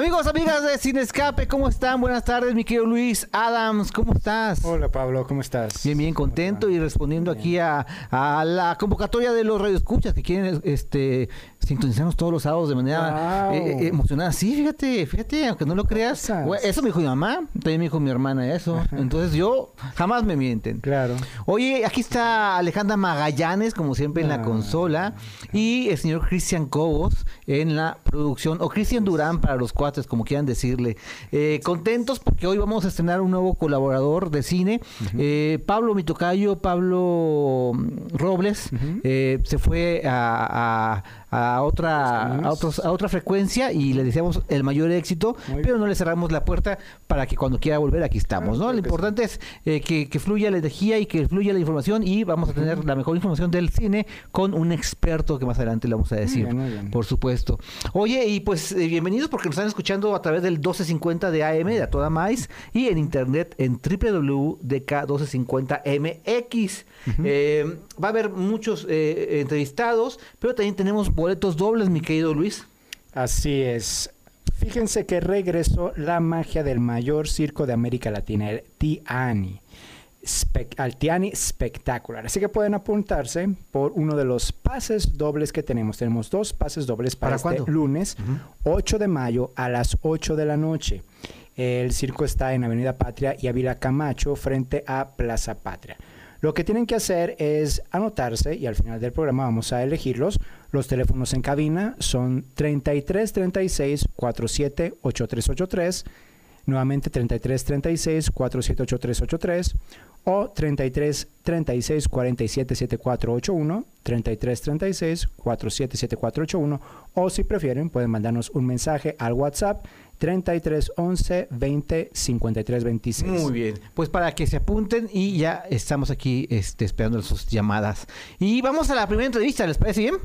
Amigos, amigas de Sin Escape, ¿cómo están? Buenas tardes, mi querido Luis Adams, ¿cómo estás? Hola Pablo, ¿cómo estás? Bien, bien, contento y respondiendo aquí a, a la convocatoria de los radioescuchas que quieren este sintonizarnos todos los sábados de manera Wow. eh, eh, emocionada. Sí, fíjate, fíjate, aunque no lo creas. Eso me dijo mi mamá, también me dijo mi hermana eso. Entonces yo, jamás me mienten. Claro. Oye, aquí está Alejandra Magallanes, como siempre, en la Ah. consola. Y el señor Cristian Cobos en la producción. O Cristian Durán para los cuates, como quieran decirle. Eh, contentos porque hoy vamos a estrenar un nuevo colaborador de cine. Eh, Pablo Mitocayo, Pablo mm, Robles, eh, se fue a, a- a otra, a, otros- a otra frecuencia y le deseamos el mayor éxito, Muy pero no le cerramos la puerta para que cuando quiera volver aquí estamos, ¿no? Lo sí. importante es eh, que, que fluya la energía y que fluya la información y vamos a tener la mejor información del cine con un experto que más adelante le vamos a decir, bien, muy bien. por supuesto. Oye, y pues eh, bienvenidos porque nos están escuchando a través del 1250 de AM de A Toda Más y en internet en www.dk1250mx. Eh, va a haber muchos eh, entrevistados, pero también tenemos boletos dobles, mi querido Luis. Así es. Fíjense que regresó la magia del mayor circo de América Latina, el Tiani. Spec- al Tiani Spectacular. Así que pueden apuntarse por uno de los pases dobles que tenemos. Tenemos dos pases dobles para, ¿Para este lunes, 8 de mayo a las 8 de la noche. El circo está en Avenida Patria y Ávila Camacho frente a Plaza Patria. Lo que tienen que hacer es anotarse y al final del programa vamos a elegirlos. Los teléfonos en cabina son 33 36 47 8383, nuevamente 33 36 47 8383 o 33 36 47 7481, 33 36 47 7481 o si prefieren pueden mandarnos un mensaje al WhatsApp 33 11 20 53 26. Muy bien. Pues para que se apunten y ya estamos aquí este, esperando sus llamadas. Y vamos a la primera entrevista, ¿les parece bien?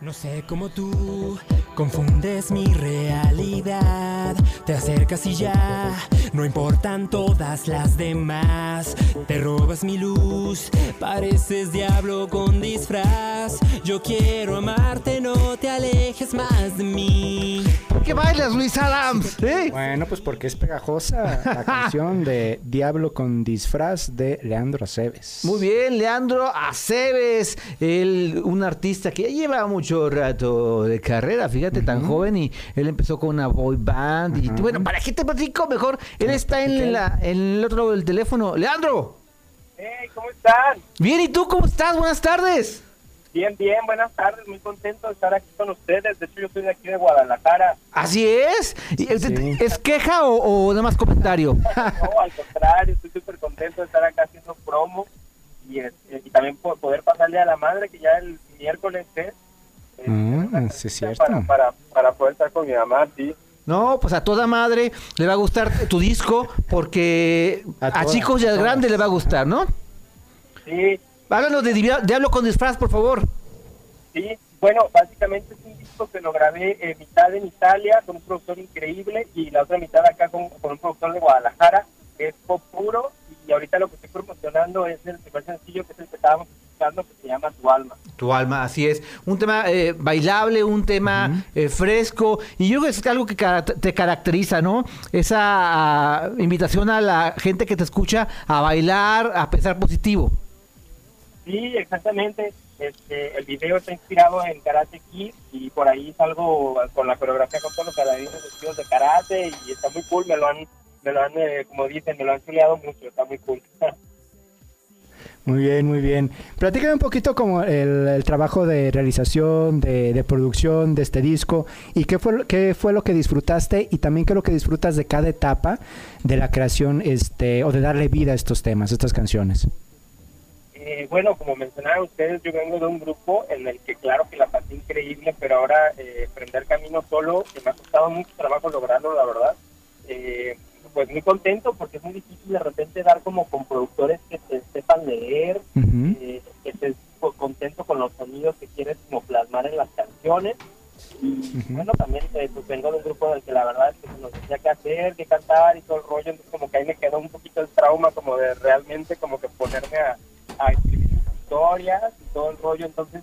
No sé cómo tú confundes mi realidad. Te acercas y ya no importan todas las demás. Te robas mi luz, pareces diablo con disfraz. Yo quiero amarte, no te alejes más de mí. ¿Por qué bailas, Luis Adams? ¿Eh? Bueno, pues porque es pegajosa la canción de Diablo con disfraz de Leandro Aceves. Muy bien, Leandro Aceves, él, un artista que ya lleva mucho rato de carrera, fíjate, tan joven y él empezó con una boy band y bueno, ¿para qué te platico mejor? Él está en, la, en el otro lado del teléfono. Leandro, Hey, ¿cómo están? bien, ¿y tú cómo estás? Buenas tardes. Bien, bien, buenas tardes, muy contento de estar aquí con ustedes. De hecho, yo soy de aquí de Guadalajara. Así es. ¿Y ¿Es, Sí. es queja o, o nada más comentario? No, al contrario, estoy súper contento de estar acá haciendo promo y, este, y también por poder pasarle a la madre que ya el miércoles es. Mm, una sí, es cita cierto. Para, para, para poder estar con mi mamá, sí. No, pues a toda madre le va a gustar tu disco porque A a, todas, chicos y a al todas. grande le va a gustar, ¿no? Sí, Háblanos de Diablo Diablo con disfraz, por favor. sí. Bueno, básicamente es un disco que lo grabé eh, mitad en Italia con un productor increíble y la otra mitad acá con, con un productor de Guadalajara, que es pop puro. Y ahorita lo que estoy promocionando es el primer sencillo, que es el que estábamos escuchando, que se llama Tu Alma. Tu alma, así es. Un tema eh, bailable, un tema eh, fresco. Y yo creo que es algo que te caracteriza, ¿no? Esa ah, invitación a la gente que te escucha a bailar, a pensar positivo. Sí, exactamente. Este, el video está inspirado en Karate Kid y por ahí salgo con la coreografía con todos los bailarines vestidos de karate y está muy cool. Me lo han, me lo han eh, como dicen, me lo han chuleado mucho. Está muy cool. Muy bien, muy bien. Platícame un poquito como el, trabajo de realización, de, producción de este disco y qué fue, qué fue lo que disfrutaste y también qué es lo que disfrutas de cada etapa de la creación este o de darle vida a estos temas, a estas canciones. Eh, bueno, como mencionaban ustedes, yo vengo de un grupo en el que claro que la pasé increíble, pero ahora eh, prender camino solo, que me ha costado mucho trabajo lograrlo, la verdad. Eh, pues muy contento porque es muy difícil de repente dar como con productores que te sepan leer, eh, que estés co- contento con los sonidos que quieres como plasmar en las canciones. Y bueno, también eh, pues vengo de un grupo en el que la verdad es que se nos decía qué hacer, qué cantar y todo el rollo, entonces como que ahí me quedó un poquito el trauma como de realmente como que ponerme a, a escribir historias y todo el rollo, entonces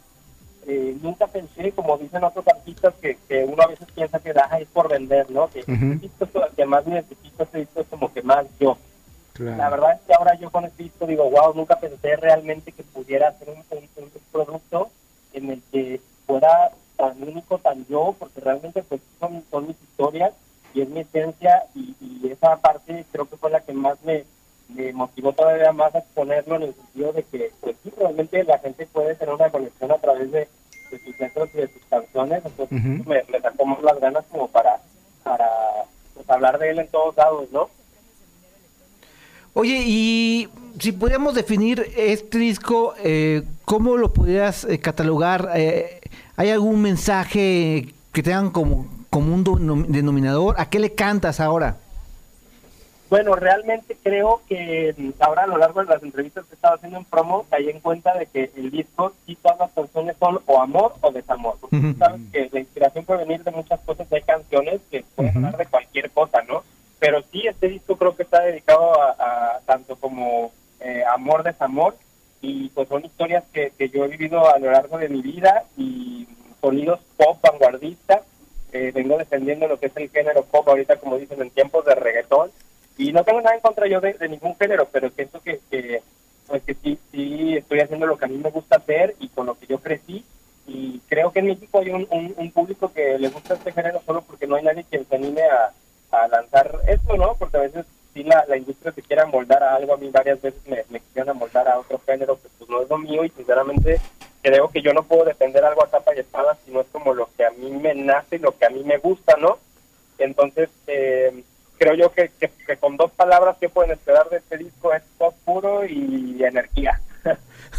eh, nunca pensé, como dicen otros artistas, que, que uno a veces piensa que ah, es por vender, ¿no? Que disco es el que más necesito, este disco es como que más yo. Claro. La verdad es que ahora yo con este disco digo, wow, nunca pensé realmente que pudiera hacer un, un- un producto en el que fuera tan único, tan yo, porque realmente pues son, son mis historias y es mi esencia y, y esa parte creo que fue la que más me, me motivó todavía más a exponerlo en el sentido de que pues sí, realmente la gente puede tener una conexión a través de, de sus letras y de sus canciones, entonces Ujú. eso me, me sacó más las ganas como para, para pues, hablar de él en todos lados, ¿no? Oye, y si pudiéramos definir este disco, eh, ¿cómo lo pudieras eh, catalogar? Eh, ¿Hay algún mensaje que tengan como, como un denom- denominador? ¿A qué le cantas ahora? Bueno, realmente creo que mm, ahora a lo largo de las entrevistas que estaba haciendo en promo, caí en cuenta de que el disco, sí todas las canciones son o amor o desamor. Porque Ujú. sabes que la inspiración puede venir de muchas cosas, hay canciones que pueden hablar de cualquier cosa, ¿no? Pero sí, este disco creo que está dedicado a, a tanto como eh, amor, desamor, y pues son historias que, que yo he vivido a lo largo de mi vida y sonidos pop vanguardistas. Eh, vengo defendiendo lo que es el género pop ahorita, como dicen, en tiempos de reggaetón. Y no tengo nada en contra yo de, ningún género, pero siento que, pues que sí, sí estoy haciendo lo que a mí me gusta hacer y con lo que yo crecí. Y creo que en México hay un, un, un público que le gusta este género solo porque no hay nadie que se anime a, a lanzar esto, ¿no? Porque a veces sí la, industria se quiere moldar a algo. A mí varias veces me, me moldar a otro género que pues no es lo mío y sinceramente creo que yo no puedo defender algo a capa y espada si no es como lo que a mí me nace, lo que a mí me gusta, ¿no? Entonces, eh, creo yo que, que, con dos palabras que pueden esperar de este disco es pop puro y energía.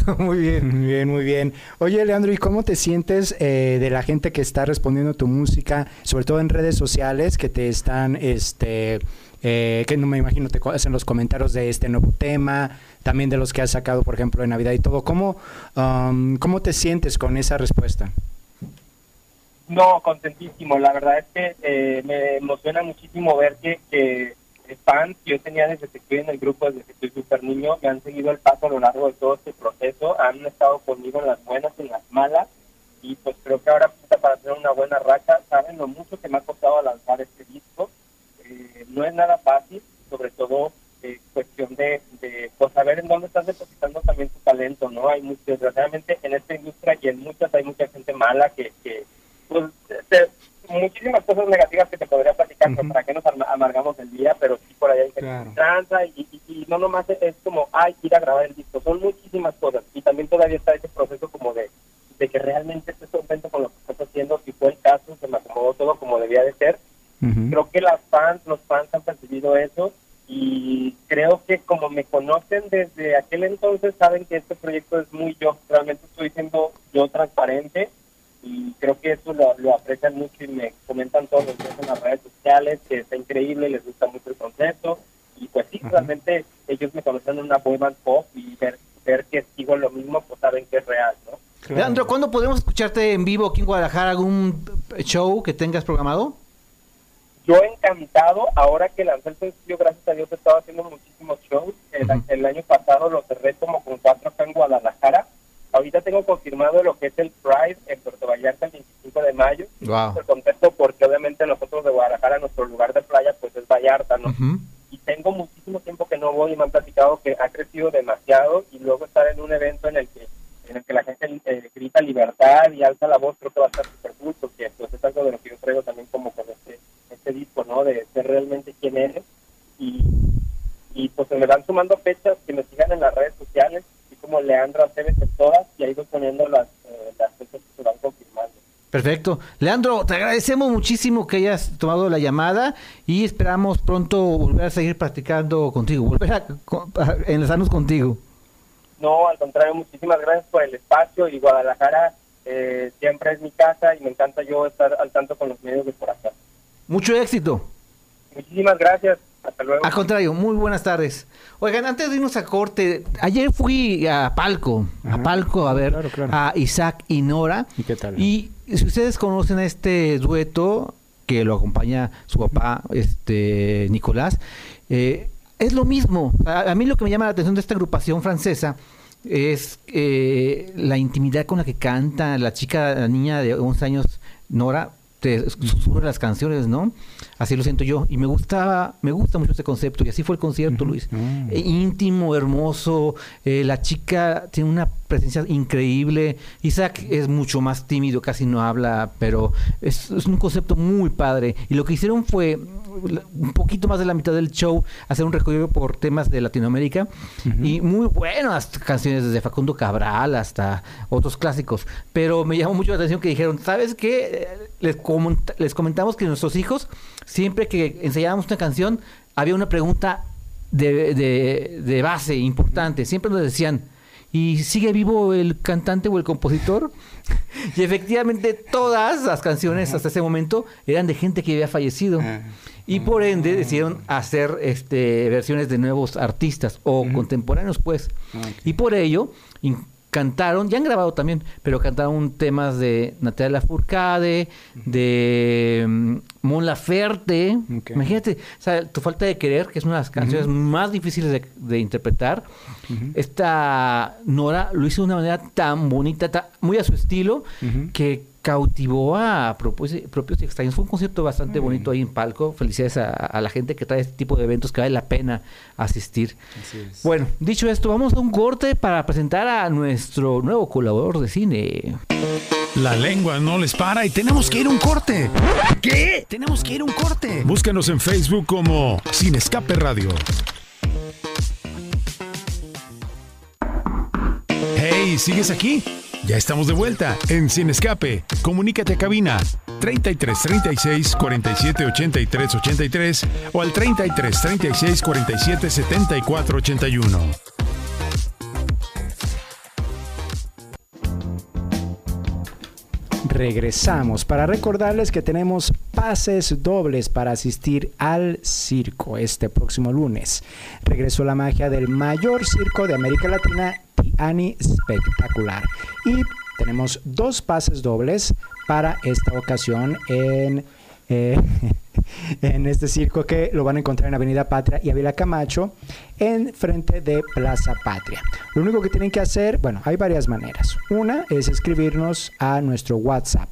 Muy bien, muy bien, muy bien. Oye, Leandro, ¿y cómo te sientes eh, de la gente que está respondiendo a tu música, sobre todo en redes sociales, que te están, este, eh, que no me imagino te hacen los comentarios de este nuevo tema, también de los que has sacado, por ejemplo, de Navidad y todo? ¿Cómo, um, cómo te sientes con esa respuesta? No, contentísimo. La verdad es que eh, me emociona muchísimo ver que, fans que yo tenía desde que estoy en el grupo, desde que estoy súper niño, me han seguido el paso a lo largo de todo este proceso, han estado conmigo en las buenas y en las malas, y pues creo que ahora puta, para tener una buena racha, saben lo mucho que me ha costado lanzar este disco. Eh, no es nada fácil, sobre todo eh, cuestión de, de pues, saber en dónde estás depositando también tu talento, ¿no? Hay mucho, desgraciadamente en esta industria y en muchas hay mucha gente mala que, que pues, te- muchísimas cosas negativas que te podría platicar, pero Ujú. para qué nos amargamos el día, pero sí por ahí hay gente Claro. que tranza y, y- y no nomás es, como, ay, ir a grabar el disco, son muchísimas cosas y también todavía está ese proceso como de, de que realmente estés contento con lo que estás haciendo, si fue el caso, se me acomodó todo como debía de ser, creo que las fans, los fans han percibido eso y creo que como me conocen desde aquel entonces saben que este proyecto es muy yo, realmente estoy siendo yo transparente y creo que eso lo, lo aprecian mucho y me comentan todos los días en las redes sociales que está increíble, les gusta mucho el concepto y pues sí, realmente ellos me conocen en una boy band pop y ver, ver que sigo lo mismo pues saben que es real, ¿no? Claro. Leandro, ¿cuándo podemos escucharte en vivo aquí en Guadalajara? ¿Algún show que tengas programado? Yo encantado, ahora que lancé el sencillo, gracias a Dios he estado haciendo muchísimos shows. El, Ujú. el año pasado lo cerré como con cuatro acá en Guadalajara. Ahorita tengo confirmado lo que es el Pride en Puerto Vallarta el 25 de mayo. Wow. El contexto porque obviamente nosotros de Guadalajara, nuestro lugar de playa, pues es Vallarta, ¿no? Ujú. Y tengo muchísimo tiempo que no voy y me han platicado que ha crecido demasiado y luego estar en un evento en el que en el que la gente eh, grita libertad y alza la voz, creo que va a estar súper cool porque pues, es algo de lo que yo traigo también como con este, este disco, ¿no? De ser realmente quién eres y, y pues se me van sumando fechas que me sigan en las redes sociales, así como Leandro Aceves en todas y ahí voy poniendo las, eh, las fechas que se van confirmando. Perfecto. Leandro, te agradecemos muchísimo que hayas tomado la llamada y esperamos pronto volver a seguir practicando contigo, volver a, a enlazarnos contigo. No, al contrario, muchísimas gracias por el espacio y Guadalajara eh, siempre es mi casa y me encanta yo estar al tanto con los medios de por acá. Mucho éxito. Muchísimas gracias. Luego. Al contrario, muy buenas tardes. Oigan, antes de irnos a corte, ayer fui a Palco, a. Palco a ver Claro, claro. a Isaac y Nora. ¿Y qué tal? Y si ustedes conocen a este dueto que lo acompaña su papá, este Nicolás, eh, es lo mismo. A, a mí lo que me llama la atención de esta agrupación francesa es eh, la intimidad con la que canta la chica, la niña de 11 años, Nora, te susurra las canciones, ¿no? Así lo siento yo. Y me gustaba, me gusta mucho este concepto. Y así fue el concierto, Luis. Mm. Eh, íntimo, hermoso. eh, la chica tiene una presencia increíble. Isaac es mucho más tímido, casi no habla, pero es, es un concepto muy padre. Y lo que hicieron fue un poquito más de la mitad del show, hacer un recorrido por temas de Latinoamérica. Y muy buenas canciones, desde Facundo Cabral hasta otros clásicos. Pero me llamó mucho la atención que dijeron, ¿sabes qué? Les, comenta- les comentamos que nuestros hijos, siempre que ensayábamos una canción, había una pregunta de, de- de base importante. Siempre nos decían, ¿y sigue vivo el cantante o el compositor? y efectivamente todas las canciones hasta ese momento eran de gente que había fallecido. Y por ende decidieron hacer este, versiones de nuevos artistas o contemporáneos, pues. Y por ello cantaron, ya han grabado también, pero cantaron temas de Natalia Lafourcade, de mm, Mon Laferte. Ok. Imagínate, o sea, Tu falta de querer, que es una de las canciones más difíciles de, de interpretar. Esta Nora lo hizo de una manera tan bonita, ta- muy a su estilo, que cautivó a propios, propios y extraños. Fue un concierto bastante bonito ahí en Palco. Felicidades a, a la gente que trae este tipo de eventos que vale la pena asistir. Bueno, dicho esto, vamos a un corte para presentar a nuestro nuevo colaborador de cine. La lengua no les para y tenemos que ir a un corte. ¿Qué? Tenemos que ir a un corte. Búscanos en Facebook como Sin Escape Radio. Hey, ¿sigues aquí? Ya estamos de vuelta en Sin Escape. Comunícate a cabina 33 36 47 83 83 o al 33 36 47 74 81. Regresamos para recordarles que tenemos pases dobles para asistir al circo este próximo lunes. Regresó la magia del mayor circo de América Latina, Tiani Spectacular. Y tenemos dos pases dobles para esta ocasión en, eh, en este circo que lo van a encontrar en Avenida Patria y Avila Camacho, en frente de Plaza Patria. Lo único que tienen que hacer, bueno, hay varias maneras. Una es escribirnos a nuestro WhatsApp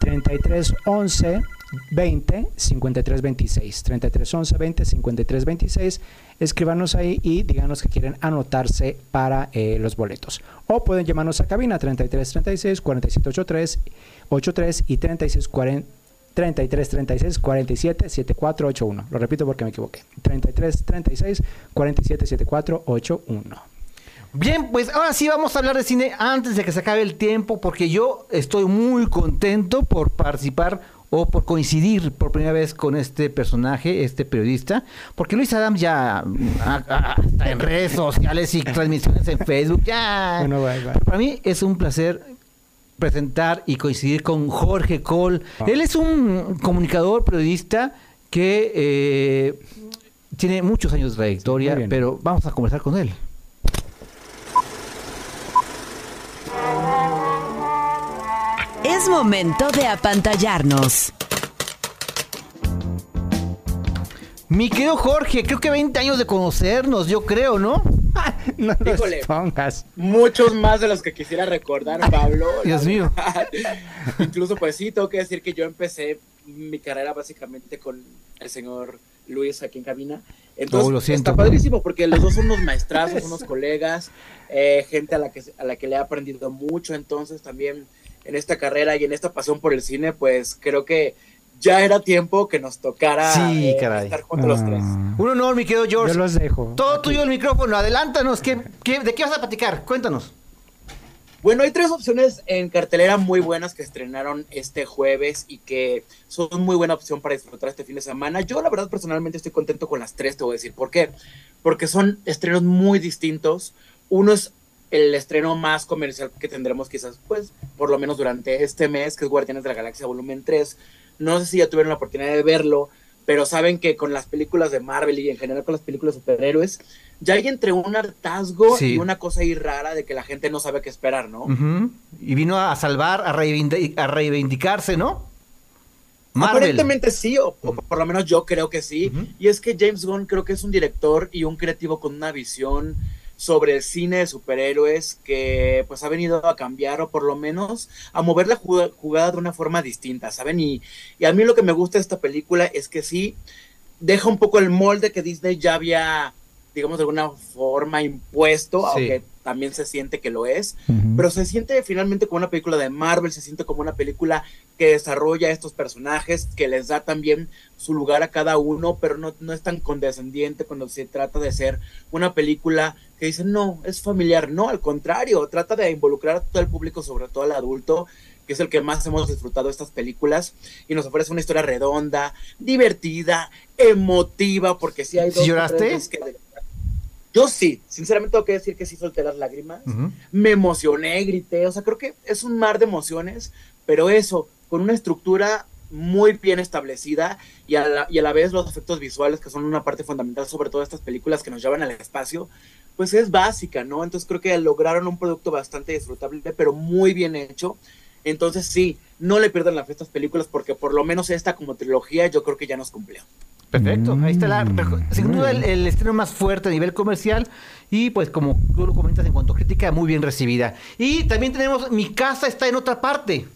3311 20 53 26 33 11 20 53 26 escríbanos ahí y díganos que quieren anotarse para eh, los boletos. O pueden llamarnos a cabina 33 36 47 83 83 y 36 40 33 36 47 74 81 lo repito porque me equivoqué. 33 36 47 74 81 Bien, pues ahora sí vamos a hablar de cine antes de que se acabe el tiempo, porque yo estoy muy contento por participar o por coincidir por primera vez con este personaje, este periodista, porque Luis Adams ya mm, ah, ah, está en redes sociales y transmisiones en Facebook, ya. Bueno, bye, bye. Pero para mí es un placer presentar y coincidir con Jorge Cole. Él es un comunicador, periodista que eh, tiene muchos años de trayectoria, pero vamos a conversar con él. Es momento de apantallarnos. Mi querido Jorge, creo que 20 años de conocernos, yo creo, ¿no? no Híjole. pongas Muchos más de los que quisiera recordar, Pablo. Dios mío. Incluso, pues sí, tengo que decir que yo empecé mi carrera básicamente con el señor Luis aquí en cabina. Entonces, Oh, lo siento. está padrísimo porque los dos son unos maestrazos, unos colegas, eh, gente a la, que, a la que le he aprendido mucho. Entonces, también en esta carrera y en esta pasión por el cine, pues creo que ya era tiempo que nos tocara Sí, eh, caray. estar juntos los tres. Ah, Un honor, mi querido George. yo los dejo Todo Aquí. tuyo el micrófono, adelántanos. ¿qué, qué, de qué vas a platicar? Cuéntanos. Bueno, hay tres opciones en cartelera muy buenas que estrenaron este jueves y que son muy buena opción para disfrutar este fin de semana. Yo, la verdad, personalmente estoy contento con las tres, te voy a decir. ¿Por qué? Porque son estrenos muy distintos. Uno es el estreno más comercial que tendremos quizás, pues, por lo menos durante este mes, que es Guardianes de la Galaxia Volumen 3. No sé si ya tuvieron la oportunidad de verlo, pero saben que con las películas de Marvel y en general con las películas de superhéroes, ya hay entre un hartazgo y una cosa ahí rara de que la gente no sabe qué esperar, ¿no? Y vino a salvar, a, reivindicarse, ¿no? Aparentemente sí, o, por lo menos yo creo que sí. Y es que James Gunn creo que es un director y un creativo con una visión sobre el cine de superhéroes que pues ha venido a cambiar o por lo menos a mover la jugada de una forma distinta, ¿saben? Y, y a mí lo que me gusta de esta película es que sí deja un poco el molde que Disney ya había digamos, de alguna forma impuesto, aunque también se siente que lo es, pero se siente finalmente como una película de Marvel, se siente como una película que desarrolla a estos personajes, que les da también su lugar a cada uno, pero no, no es tan condescendiente cuando se trata de ser una película que dice, no, es familiar, no, al contrario, trata de involucrar a todo el público, sobre todo al adulto, que es el que más hemos disfrutado de estas películas, y nos ofrece una historia redonda, divertida, emotiva, porque si hay dos... ¿Lloraste? Yo sí, sinceramente tengo que decir que sí solté las lágrimas. Me emocioné, grité, o sea, creo que es un mar de emociones, pero eso, con una estructura muy bien establecida y a, la, y a la vez los efectos visuales, que son una parte fundamental sobre todo estas películas que nos llevan al espacio, pues es básica, ¿no? Entonces creo que lograron un producto bastante disfrutable, pero muy bien hecho. Entonces sí, no le pierdan la fe a estas películas porque por lo menos esta como trilogía yo creo que ya nos cumplió. Perfecto, ahí está la, sin duda el, estreno más fuerte a nivel comercial y pues como tú lo comentas en cuanto a crítica, muy bien recibida. Y también tenemos Mi casa está en otra parte.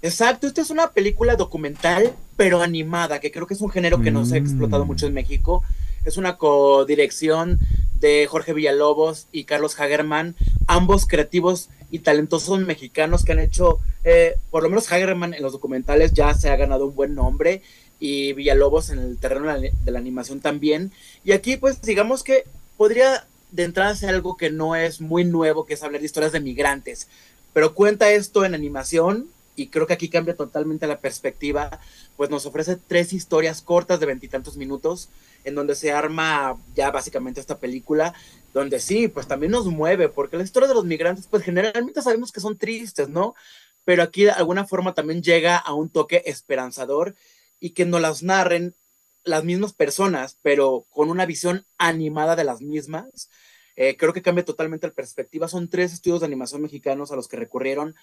Exacto, esta es una película documental pero animada, que creo que es un género que no se ha explotado mucho en México. Es una codirección de Jorge Villalobos y Carlos Hagerman, ambos creativos y talentosos mexicanos que han hecho, eh, por lo menos Hagerman en los documentales ya se ha ganado un buen nombre y Villalobos en el terreno de la animación también. Y aquí pues digamos que podría de entrada ser algo que no es muy nuevo, que es hablar de historias de migrantes, pero cuenta esto en animación y creo que aquí cambia totalmente la perspectiva, pues nos ofrece tres historias cortas de veintitantos minutos, en donde se arma ya básicamente esta película, donde sí, pues también nos mueve, porque la historia de los migrantes, pues generalmente sabemos que son tristes, ¿no? Pero aquí de alguna forma también llega a un toque esperanzador y que nos las narren las mismas personas, pero con una visión animada de las mismas. Eh, creo que cambia totalmente la perspectiva. Son tres estudios de animación mexicanos a los que recurrieron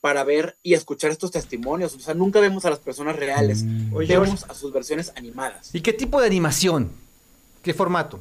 para ver y escuchar estos testimonios. O sea, nunca vemos a las personas reales, mm. vemos a sus versiones animadas. ¿Y qué tipo de animación? ¿Qué formato?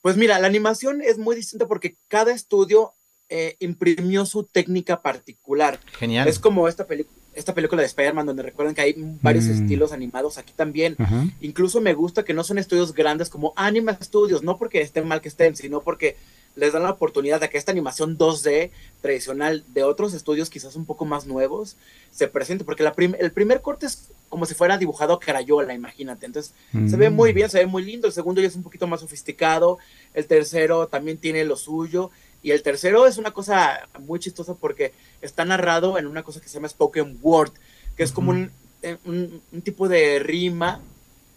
Pues mira, la animación es muy distinta porque cada estudio eh, imprimió su técnica particular. Genial. Es como esta película esta película de Spider-Man, donde recuerdan que hay varios mm. estilos animados aquí también. Incluso me gusta que no son estudios grandes como Anima Studios, no porque estén mal que estén, sino porque les dan la oportunidad de que esta animación 2D tradicional de otros estudios quizás un poco más nuevos se presente, porque la el primer corte es como si fuera dibujado a crayola, imagínate. Entonces se ve muy mm. bien, se ve muy lindo. El segundo ya es un poquito más sofisticado. El tercero también tiene lo suyo. Y el tercero es una cosa muy chistosa porque está narrado en una cosa que se llama spoken word, que es como eh, un, un, tipo de rima,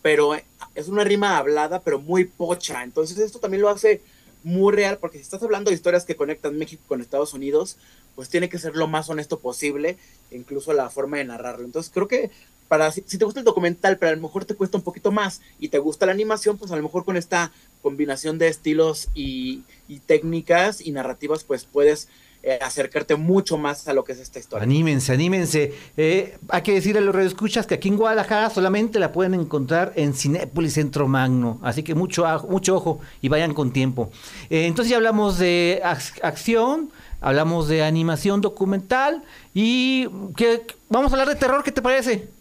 pero es una rima hablada, pero muy pocha. Entonces esto también lo hace muy real, porque si estás hablando de historias que conectan México con Estados Unidos, pues tiene que ser lo más honesto posible, incluso la forma de narrarlo. Entonces creo que para si, te gusta el documental, pero a lo mejor te cuesta un poquito más y te gusta la animación, pues a lo mejor con esta combinación de estilos y, técnicas y narrativas, pues puedes eh, acercarte mucho más a lo que es esta historia. Anímense, anímense. Eh, hay que decirle a los radioescuchas que aquí en Guadalajara solamente la pueden encontrar en Cinépolis Centro Magno. Así que mucho, mucho ojo y vayan con tiempo. Eh, entonces ya hablamos de acción, hablamos de animación documental y que vamos a hablar de terror. ¿Qué te parece?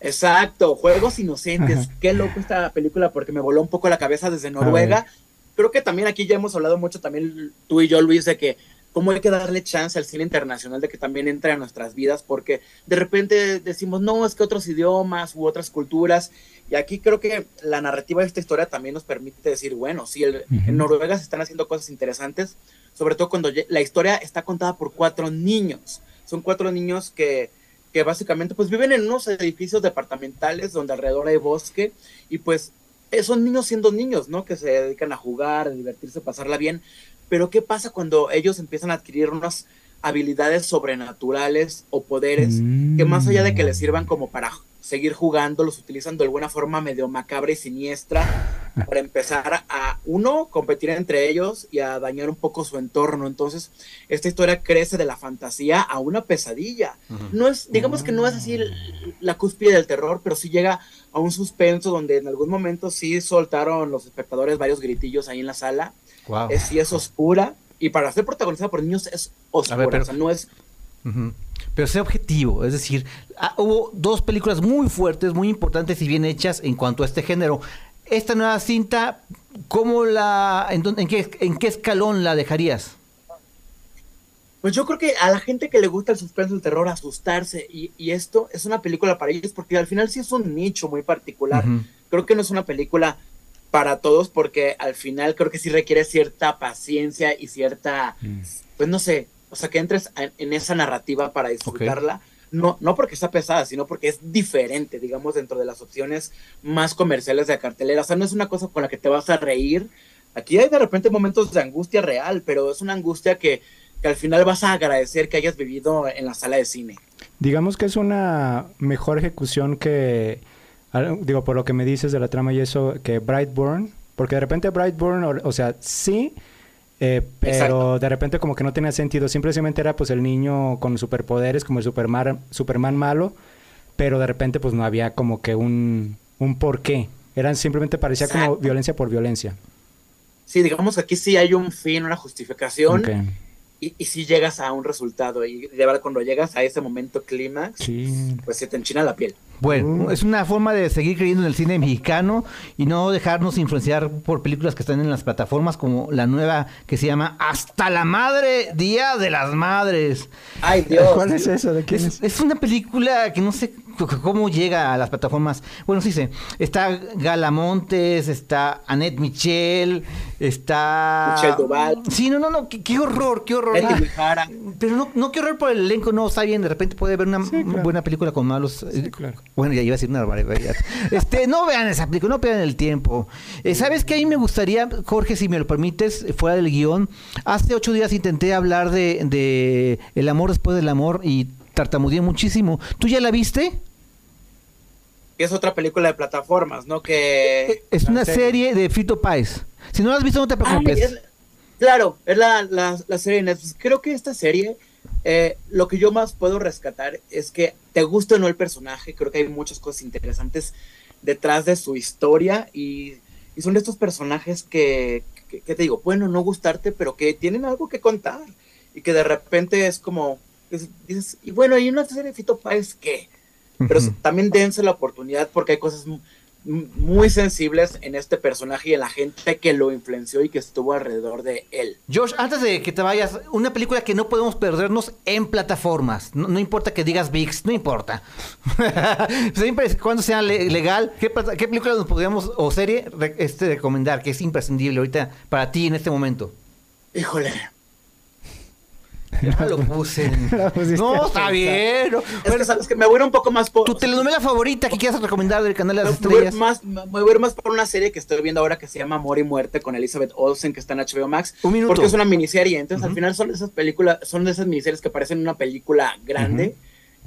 Exacto, Juegos Inocentes. Qué loco esta película porque me voló un poco la cabeza desde Noruega. Creo que también aquí ya hemos hablado mucho, también tú y yo, Luis, de que cómo hay que darle chance al cine internacional de que también entre a nuestras vidas, porque de repente decimos, no, es que otros idiomas u otras culturas, y aquí creo que la narrativa de esta historia también nos permite decir, bueno, sí, en Noruega se están haciendo cosas interesantes, sobre todo cuando la historia está contada por cuatro niños, son cuatro niños que que básicamente pues viven en unos edificios departamentales donde alrededor hay bosque y pues eh, son niños siendo niños, ¿no? Que se dedican a jugar, a divertirse, a pasarla bien, pero ¿qué pasa cuando ellos empiezan a adquirir unas habilidades sobrenaturales o poderes que más allá de que les sirvan como para seguir jugando, los utilizan de alguna forma medio macabra y siniestra para empezar a, uno, competir entre ellos y a dañar un poco su entorno. Entonces, esta historia crece de la fantasía a una pesadilla. No es, digamos que no es así la cúspide del terror, pero sí llega a un suspenso donde en algún momento sí soltaron los espectadores varios gritillos ahí en la sala. Es, sí es oscura, y para ser protagonizada por niños es oscura, o sea, no es... Pero sea objetivo, es decir, ah, hubo dos películas muy fuertes, muy importantes y bien hechas en cuanto a este género. Esta nueva cinta, ¿cómo la, en, qué, en qué escalón la dejarías? Pues yo creo que a la gente que le gusta el suspenso, el terror, asustarse, y, y esto es una película para ellos, porque al final sí es un nicho muy particular. Creo que no es una película para todos, porque al final creo que sí requiere cierta paciencia y cierta, mm. pues no sé, o sea, que entres en, esa narrativa para disfrutarla. No, no porque está pesada, sino porque es diferente, digamos, dentro de las opciones más comerciales de cartelera. O sea, no es una cosa con la que te vas a reír. Aquí hay de repente momentos de angustia real, pero es una angustia que, que al final vas a agradecer que hayas vivido en la sala de cine. Digamos que es una mejor ejecución que, digo, por lo que me dices de la trama y eso, que Brightburn, porque de repente Brightburn, o sea, sí, eh, pero de repente como que no tenía sentido. Simplemente era pues el niño con superpoderes como el Superman, Superman malo, pero de repente pues no había como que un, un porqué. Eran simplemente parecía como violencia por violencia. Sí, digamos que aquí sí hay un fin, una justificación. Y, y si llegas a un resultado y de verdad cuando llegas a ese momento clímax, pues se te enchina la piel. Bueno, es una forma de seguir creyendo en el cine mexicano y no dejarnos influenciar por películas que están en las plataformas como la nueva que se llama Hasta la Madre, Día de las Madres. Ay, Dios. ¿Cuál es eso? ¿De quién es? Es una película que no sé cómo llega a las plataformas. Bueno, sí sé. Está Gala Montes, está Annette Michel, está... Michelle Duval. Sí, no, no, no. Qué, horror, qué horror. Ah, pero no, no, qué horror por el elenco. No, está bien. De repente puede ver una buena película con malos... Sí, eh, claro. Bueno, ya iba a decir una barbaridad. este, no vean esa película, no pierdan el tiempo. Eh, ¿Sabes qué? Ahí me gustaría, Jorge, si me lo permites, fuera del guion. Hace ocho días intenté hablar de, de El amor después del amor y tartamudeé muchísimo. ¿Tú ya la viste? Es otra película de plataformas, ¿no? Que... Eh, es una serie. de Fito Páez. Si no la has visto, no te preocupes. claro, es la, la, la serie de Netflix. Creo que esta serie eh, lo que yo más puedo rescatar es que te gusta o no el personaje, creo que hay muchas cosas interesantes detrás de su historia y, son de estos personajes que, que, te digo, bueno, no gustarte, pero que tienen algo que contar y que de repente es como, dices, y bueno, hay una serie de Fito Páez que, pero también dense la oportunidad porque hay cosas muy sensibles en este personaje y en la gente que lo influenció y que estuvo alrededor de él. Josh, antes de que te vayas, una película que no podemos perdernos en plataformas. No, importa que digas VIX, no importa. Siempre cuando sea legal, ¿qué, película nos podríamos o serie este, recomendar que es imprescindible ahorita para ti en este momento? Híjole, ya lo puse. no, está bien. Es que sabes que me voy a ir un poco más por. ¿Tu telenovela favorita que quieras recomendar del canal de las estrellas? Más, me voy a ir más por una serie que estoy viendo ahora que se llama Amor y Muerte con Elizabeth Olsen, que está en HBO Max. Un minuto. Porque es una miniserie. Entonces, al final son de esas películas, son de esas miniseries que parecen una película grande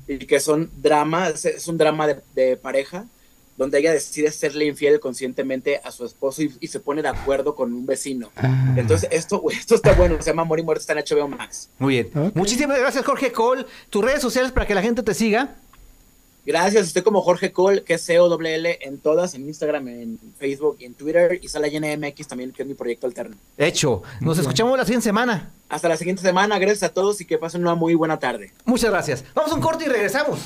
y que son drama, es, un drama de pareja donde ella decide serle infiel conscientemente a su esposo y, se pone de acuerdo con un vecino. Ah. Entonces, esto, esto está bueno, se llama Amor y Muerte, está en HBO Max. Muy bien. Muchísimas gracias, Jorge Cole. Tus redes sociales para que la gente te siga. Gracias, estoy como Jorge Cole, que es C-O-L-L en todas, en Instagram, en Facebook y en Twitter, y Sala MX también, que es mi proyecto alterno. Hecho. Nos escuchamos la siguiente semana. Hasta la siguiente semana, gracias a todos y que pasen una muy buena tarde. Muchas gracias. Vamos a un corte y regresamos.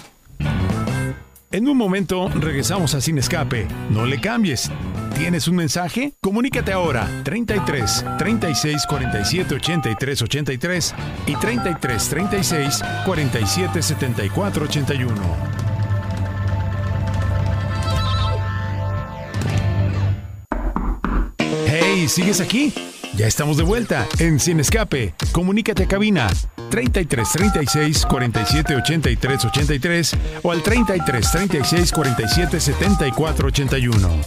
En un momento regresamos a Sin Escape. No le cambies. ¿Tienes un mensaje? Comunícate ahora 33 36 47 83 83 y 33 36 47 74 81. Hey, ¿sigues aquí? Ya estamos de vuelta en Sin Escape. Comunícate a cabina 33 36 47 83 83 o al 33 36 47 74 81.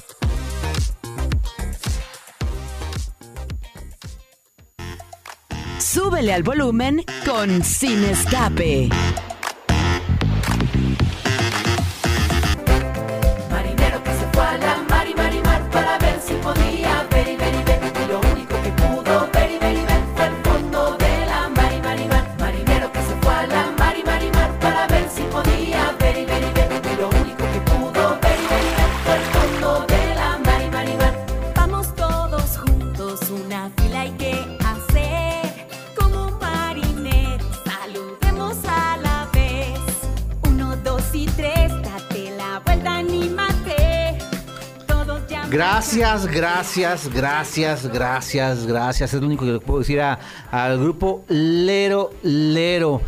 Súbele al volumen con Sin Escape. Gracias, gracias, gracias, gracias, gracias. Es lo único que le puedo decir a- al grupo Lero Lero.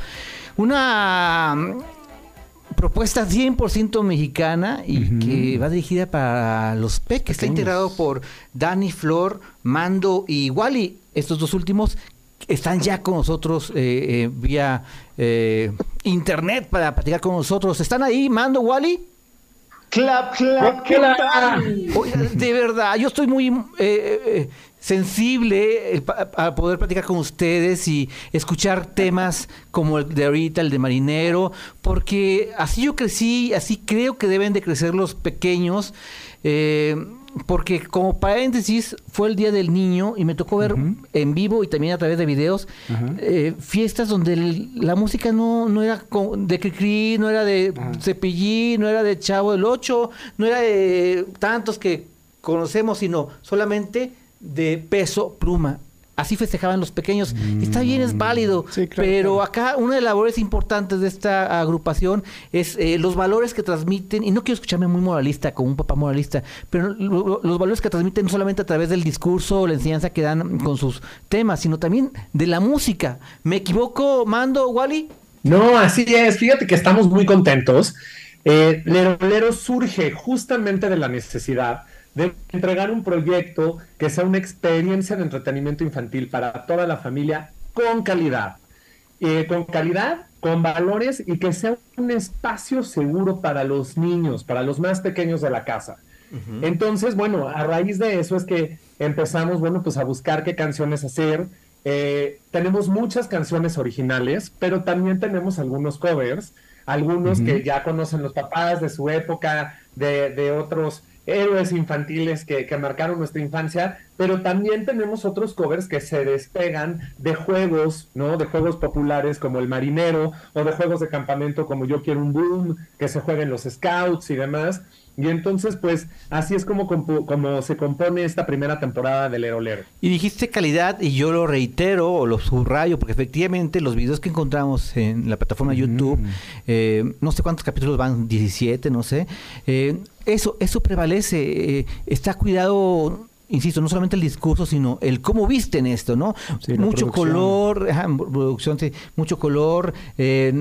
Una mm, propuesta 100% mexicana y que va dirigida para los peques. Está integrado por Dani Flor, Mando y Wally. Estos dos últimos están ya con nosotros eh, eh, vía eh, internet para platicar con nosotros. ¿Están ahí, Mando, Wally? Clap, clap, clap. De verdad, yo estoy muy eh, eh, sensible eh, a poder platicar con ustedes y escuchar temas como el de ahorita, el de marinero, porque así yo crecí, así creo que deben de crecer los pequeños. eh, porque como paréntesis fue el Día del Niño y me tocó ver en vivo y también a través de videos eh, fiestas donde el- la música no, no era de Cricri, no era de Cepillín, no era de Chavo del Ocho, no era de tantos que conocemos, sino solamente de peso pluma. Así festejaban los pequeños. Está bien, es válido. pero acá una de las labores importantes de esta agrupación es eh, los valores que transmiten, y no quiero escucharme muy moralista, como un papá moralista, pero lo- lo- los valores que transmiten no solamente a través del discurso o la enseñanza que dan con sus temas, sino también de la música. ¿Me equivoco, Mando, Wally? No, así es. Fíjate que estamos muy contentos. Eh, Lero Lero surge justamente de la necesidad de entregar un proyecto que sea una experiencia de entretenimiento infantil para toda la familia con calidad. Eh, con calidad, con valores y que sea un espacio seguro para los niños, para los más pequeños de la casa. Entonces, bueno, a raíz de eso es que empezamos, bueno, pues a buscar qué canciones hacer. Eh, tenemos muchas canciones originales, pero también tenemos algunos covers, algunos que ya conocen los papás de su época, de, de otros héroes infantiles que, que marcaron nuestra infancia, pero también tenemos otros covers que se despegan de juegos, ¿no? De juegos populares como el marinero, o de juegos de campamento como Yo quiero un boom, que se jueguen los scouts y demás. Y entonces, pues, así es como, como se compone esta primera temporada del Lero Lero. Y dijiste calidad y yo lo reitero o lo subrayo porque efectivamente los videos que encontramos en la plataforma YouTube, eh, no sé cuántos capítulos van, 17, no sé, eh, eso, eso prevalece, eh, está cuidado, insisto, no solamente el discurso, sino el cómo visten esto, ¿no? Sí, mucho color, ajá, producción, sí, mucho color, eh,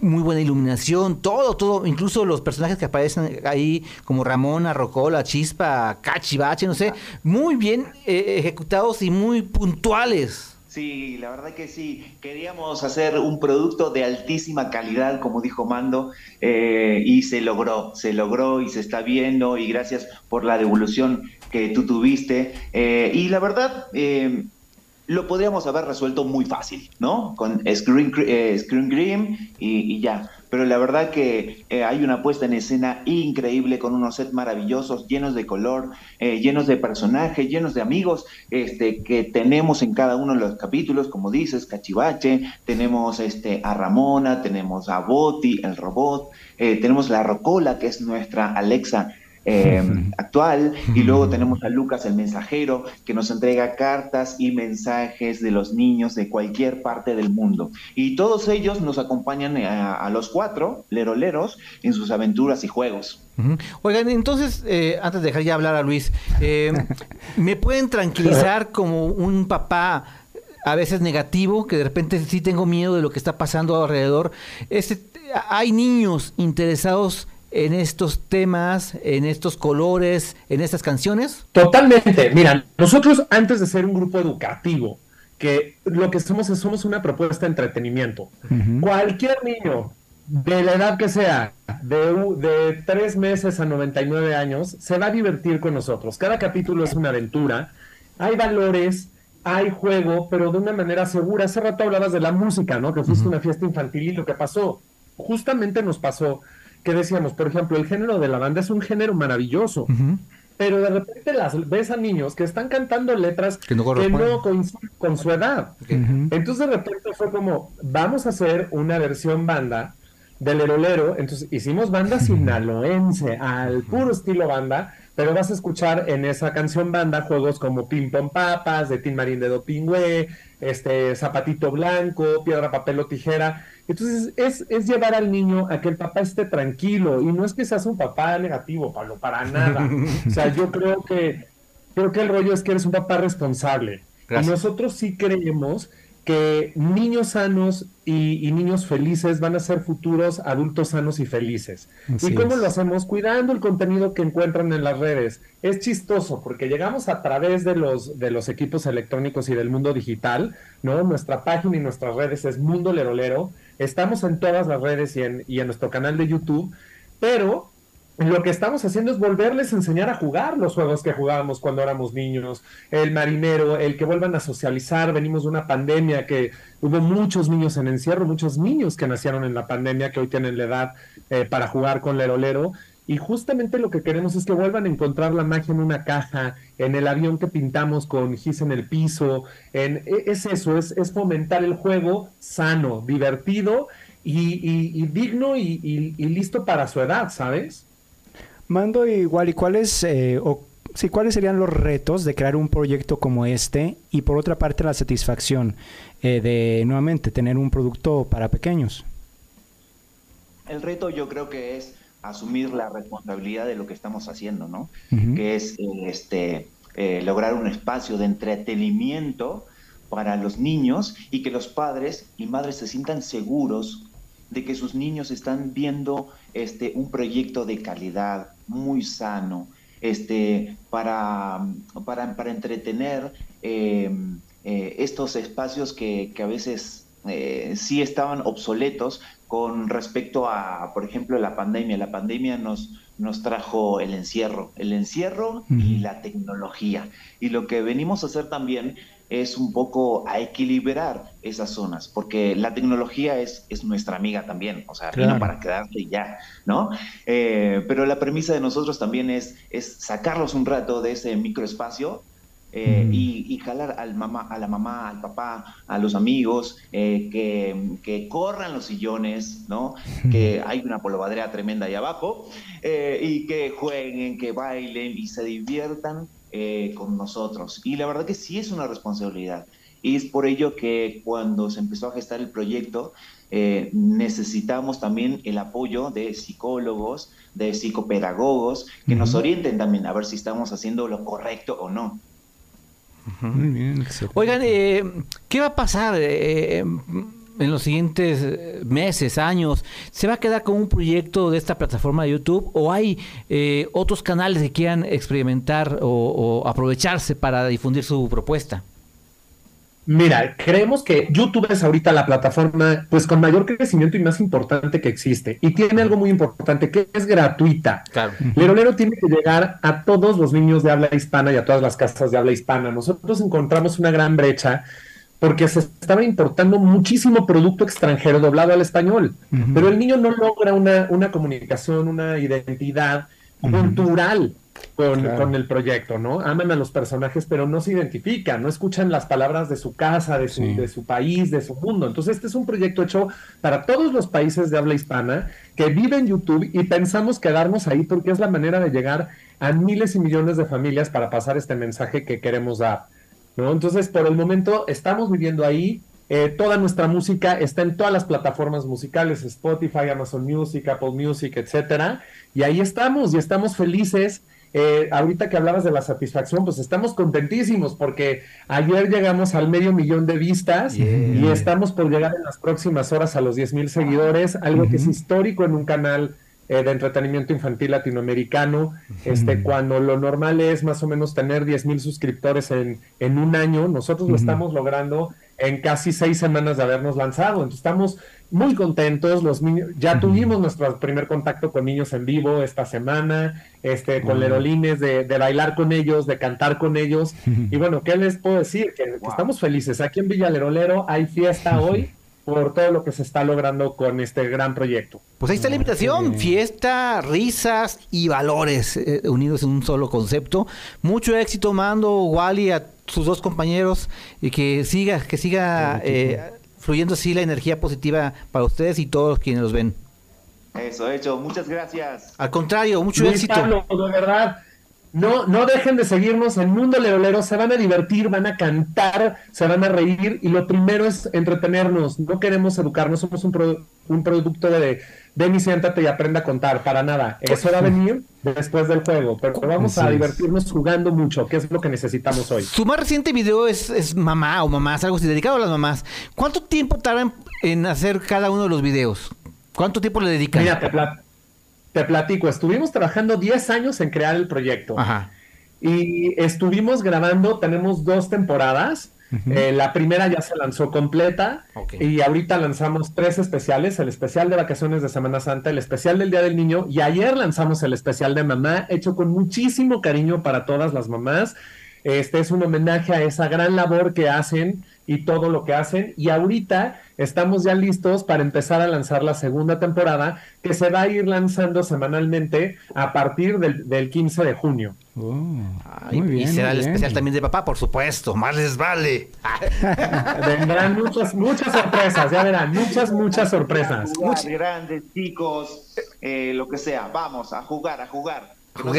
muy buena iluminación, todo, todo, incluso los personajes que aparecen ahí, como Ramona, Rocola, Chispa, Cachivache, no sé, muy bien eh, ejecutados y muy puntuales. Sí, la verdad que sí. Queríamos hacer un producto de altísima calidad, como dijo Mando, eh, y se logró, se logró y se está viendo, y gracias por la devolución que tú tuviste. Eh, y la verdad, eh, lo podríamos haber resuelto muy fácil, ¿no? Con Screen, Cr- eh, Screen y, y ya. Pero la verdad que eh, hay una puesta en escena increíble con unos sets maravillosos, llenos de color, eh, llenos de personajes, llenos de amigos este, que tenemos en cada uno de los capítulos, como dices, Cachivache, tenemos este, a Ramona, tenemos a Boti, el robot, eh, tenemos la Rocola, que es nuestra Alexa eh, actual, y luego tenemos a Lucas el mensajero, que nos entrega cartas y mensajes de los niños de cualquier parte del mundo. Y todos ellos nos acompañan eh, a, a los cuatro leroleros en sus aventuras y juegos. Oigan, entonces, eh, antes de dejar ya hablar a Luis, eh, ¿me pueden tranquilizar como un papá a veces negativo, que de repente sí tengo miedo de lo que está pasando alrededor? Este, hay niños interesados en estos temas, en estos colores, en estas canciones. Totalmente. Mira, nosotros antes de ser un grupo educativo, que lo que somos es somos una propuesta de entretenimiento. Cualquier niño, de la edad que sea, de, de tres meses a 99 años, se va a divertir con nosotros. Cada capítulo es una aventura. Hay valores hay juego, pero de una manera segura. Hace rato hablabas de la música, ¿no? Que fuiste una fiesta infantil y lo que pasó, justamente nos pasó que decíamos, por ejemplo, el género de la banda es un género maravilloso, pero de repente las ves a niños que están cantando letras Que no que no con su edad. Entonces de repente fue como, vamos a hacer una versión banda del Lerolero, entonces hicimos banda sinaloense, al puro estilo banda, pero vas a escuchar en esa canción banda juegos como Ping Pong Papas, de Tin Marín de Dopingüe, este Zapatito Blanco, Piedra, Papel o Tijera. Entonces es, es llevar al niño a que el papá esté tranquilo, y no es que seas un papá negativo, Pablo, para nada. o sea, yo creo que, creo que el rollo es que eres un papá responsable. Gracias. Y nosotros sí creemos que niños sanos y, y niños felices van a ser futuros adultos sanos y felices. Así ¿Y cómo es. lo hacemos? Cuidando el contenido que encuentran en las redes. Es chistoso porque llegamos a través de los, de los equipos electrónicos y del mundo digital, ¿no? Nuestra página y nuestras redes es Mundo Lerolero. Estamos en todas las redes y en, y en nuestro canal de YouTube, pero lo que estamos haciendo es volverles a enseñar a jugar los juegos que jugábamos cuando éramos niños, el marinero, el que vuelvan a socializar, venimos de una pandemia que hubo muchos niños en encierro, muchos niños que nacieron en la pandemia que hoy tienen la edad eh, para jugar con Lerolero. Y justamente lo que queremos es que vuelvan a encontrar la magia en una caja, en el avión que pintamos con gis en el piso. En, e- es eso, es, es fomentar el juego sano, divertido y, digno y listo para su edad, ¿sabes? Mando igual, ¿y cuáles, eh, o, sí, cuáles serían los retos de crear un proyecto como este? Y por otra parte, la satisfacción eh, de, nuevamente, tener un producto para pequeños. El reto yo creo que es asumir la responsabilidad de lo que estamos haciendo, ¿no? Que es este, eh, lograr un espacio de entretenimiento para los niños y que los padres y madres se sientan seguros de que sus niños están viendo este, un proyecto de calidad muy sano, este, para, para, para entretener eh, eh, estos espacios que, que a veces eh, sí estaban obsoletos con respecto a, por ejemplo, la pandemia. La pandemia nos, nos trajo el encierro, el encierro y la tecnología. Y lo que venimos a hacer también es un poco a equilibrar esas zonas, porque la tecnología es, es nuestra amiga también, o sea, vino Claro. para quedarse y ya, ¿no? Eh, pero la premisa de nosotros también es, es sacarlos un rato de ese microespacio eh, y, y jalar al mamá, a la mamá, al papá, a los amigos, eh, que, que corran los sillones, ¿no? Que hay una polvadera tremenda ahí abajo, eh, y que jueguen, que bailen y se diviertan eh, con nosotros. Y la verdad que sí es una responsabilidad. Y es por ello que cuando se empezó a gestar el proyecto, eh, necesitamos también el apoyo de psicólogos, de psicopedagogos, que nos orienten también a ver si estamos haciendo lo correcto o no. Muy bien, excelente. Oigan, eh, ¿qué va a pasar eh, en los siguientes eh, meses, años? ¿Se va a quedar con un proyecto de esta plataforma de YouTube o hay eh, otros canales que quieran experimentar o, o aprovecharse para difundir su propuesta? Mira, creemos que YouTube es ahorita la plataforma pues con mayor crecimiento y más importante que existe. Y tiene algo muy importante que es gratuita. Claro. Lerolero tiene que llegar a todos los niños de habla hispana y a todas las casas de habla hispana. Nosotros encontramos una gran brecha porque se estaba importando muchísimo producto extranjero doblado al español. Pero el niño no logra una, una comunicación, una identidad cultural con, Claro. con el proyecto, ¿no? Aman a los personajes, pero no se identifican, no escuchan las palabras de su casa, de su, Sí. de su país, de su mundo. Entonces, este es un proyecto hecho para todos los países de habla hispana que viven en YouTube y pensamos quedarnos ahí porque es la manera de llegar a miles y millones de familias para pasar este mensaje que queremos dar. ¿No? Entonces, por el momento, estamos viviendo ahí. Eh, toda nuestra música está en todas las plataformas musicales, Spotify, Amazon Music, Apple Music, etcétera. Y ahí estamos, y estamos felices. Eh, ahorita que hablabas de la satisfacción, pues estamos contentísimos porque ayer llegamos al medio millón de vistas y estamos por llegar en las próximas horas a los 10 mil seguidores, algo que es histórico en un canal eh, de entretenimiento infantil latinoamericano, este, cuando lo normal es más o menos tener 10 mil suscriptores en, en un año, nosotros lo estamos logrando en casi seis semanas de habernos lanzado. Entonces estamos muy contentos. Los niños, ya tuvimos nuestro primer contacto con niños en vivo esta semana, este, con lerolines, de, de bailar con ellos, de cantar con ellos. Y bueno, ¿qué les puedo decir? Que, que estamos felices. Aquí en Villalerolero hay fiesta hoy por todo lo que se está logrando con este gran proyecto. Pues ahí está la invitación, fiesta, risas y valores eh, unidos en un solo concepto. Mucho éxito, Mando, Wally, a sus dos compañeros y que siga, que siga eh, fluyendo así la energía positiva para ustedes y todos quienes los ven. Eso, hecho. Muchas gracias. Al contrario, mucho Luis éxito. Carlos, de verdad. No, no dejen de seguirnos en Mundo Lerolero, se van a divertir, van a cantar, se van a reír y lo primero es entretenernos, no queremos educarnos, somos un, pro- un producto de ven y siéntate y aprenda a contar, para nada, eso va a venir después del juego, pero vamos a divertirnos jugando mucho, que es lo que necesitamos hoy. Su más reciente video es, es mamá o mamás, algo así, dedicado a las mamás. ¿Cuánto tiempo tardan en hacer cada uno de los videos? ¿Cuánto tiempo le dedican? Mira, te, pla- te platico, estuvimos trabajando 10 años en crear el proyecto. Ajá. Y estuvimos grabando, tenemos dos temporadas. Eh, la primera ya se lanzó completa y ahorita lanzamos tres especiales, el especial de vacaciones de Semana Santa, el especial del Día del Niño y ayer lanzamos el especial de mamá, hecho con muchísimo cariño para todas las mamás. Este es un homenaje a esa gran labor que hacen y todo lo que hacen. Y ahorita estamos ya listos para empezar a lanzar la segunda temporada que se va a ir lanzando semanalmente a partir del, del 15 de junio. Ay, y será el especial también de papá, por supuesto. Más les vale. Vendrán muchas, muchas sorpresas, ya verán, muchas, muchas sorpresas. Jugar, grandes, chicos, eh, lo que sea. Vamos a jugar, a jugar. No.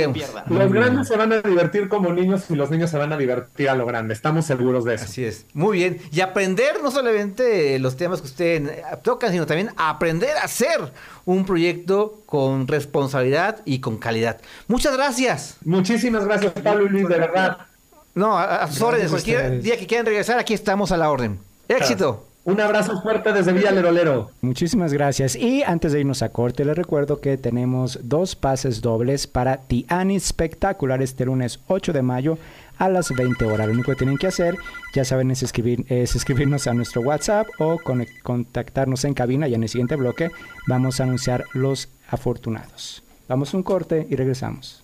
Los grandes se van a divertir como niños y los niños se van a divertir a lo grande, estamos seguros de eso. Así es. Muy bien. Y aprender no solamente los temas que usted eh, toca, sino también aprender a hacer un proyecto con responsabilidad y con calidad. Muchas gracias. Muchísimas gracias, Pablo y Luis, de verdad. No, a, a sus órdenes. Cualquier ustedes. día que quieran regresar, aquí estamos a la orden. Éxito. Un abrazo fuerte desde Villa Lerolero. Muchísimas gracias. Y antes de irnos a corte, les recuerdo que tenemos dos pases dobles para Tiani Spectacular este lunes 8 de mayo a las 20 horas. Lo único que tienen que hacer, ya saben, es, escribir, es escribirnos a nuestro WhatsApp o contactarnos en cabina. Y en el siguiente bloque vamos a anunciar los afortunados. Vamos a un corte y regresamos.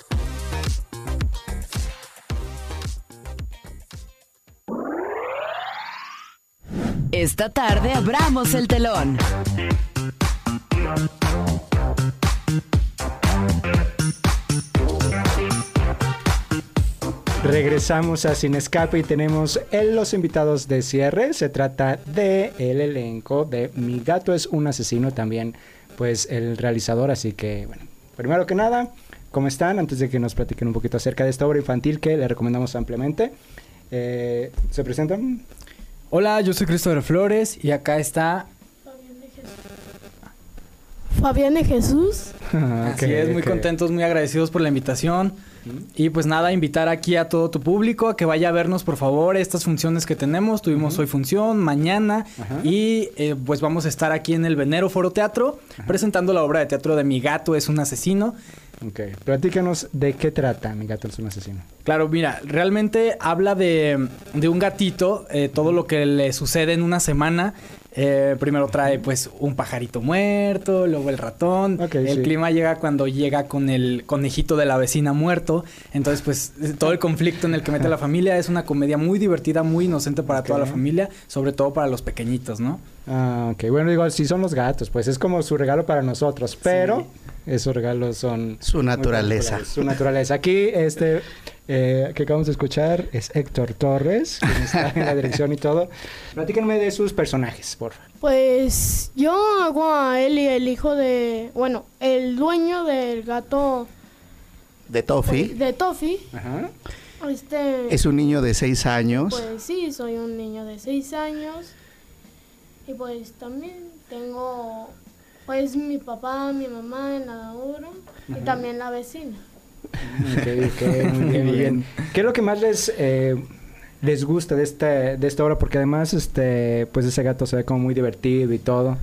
Esta tarde abramos el telón. Regresamos a Sin Escape y tenemos en los invitados de cierre. Se trata de el elenco de Mi gato es un asesino también, pues el realizador. Así que, bueno, primero que nada, ¿cómo están? Antes de que nos platiquen un poquito acerca de esta obra infantil que le recomendamos ampliamente. Eh, ¿Se presentan? Hola, yo soy Christopher Flores y acá está. Fabián de Jesús. Así Ok, es, muy contentos, muy agradecidos por la invitación. Y pues nada, invitar aquí a todo tu público a que vaya a vernos, por favor, estas funciones que tenemos. Tuvimos hoy función, mañana, y eh, pues vamos a estar aquí en el Venero Foro Teatro presentando la obra de teatro de Mi gato es un asesino. Ok, platícanos de qué trata Mi gato es un asesino. Claro, mira, realmente habla de, de un gatito, eh, todo lo que le sucede en una semana. Eh, primero trae pues un pajarito muerto, luego el ratón. el sí. clima llega cuando llega con el conejito de la vecina muerto. Entonces pues todo el conflicto en el que mete la familia es una comedia muy divertida, muy inocente para toda la familia, sobre todo para los pequeñitos, ¿no? Ah, ok. Bueno, digo, si son los gatos, pues es como su regalo para nosotros, pero esos regalos son... Su naturaleza. Su naturaleza. Aquí, este, eh, que acabamos de escuchar es Héctor Torres, quien está en la dirección y todo. Platíquenme de sus personajes, por favor. Pues yo hago a Eli, el hijo de, bueno, el dueño del gato De Toffee. de Toffee. Ajá. Este, Es un niño de seis años. Pues sí, soy un niño de 6 años. Y pues también tengo Pues mi papá, mi mamá en la obra y también la vecina. Muy bien, muy bien. ¿Qué es lo que más les eh, les gusta de esta de esta obra? Porque además, este, pues ese gato se ve como muy divertido y todo.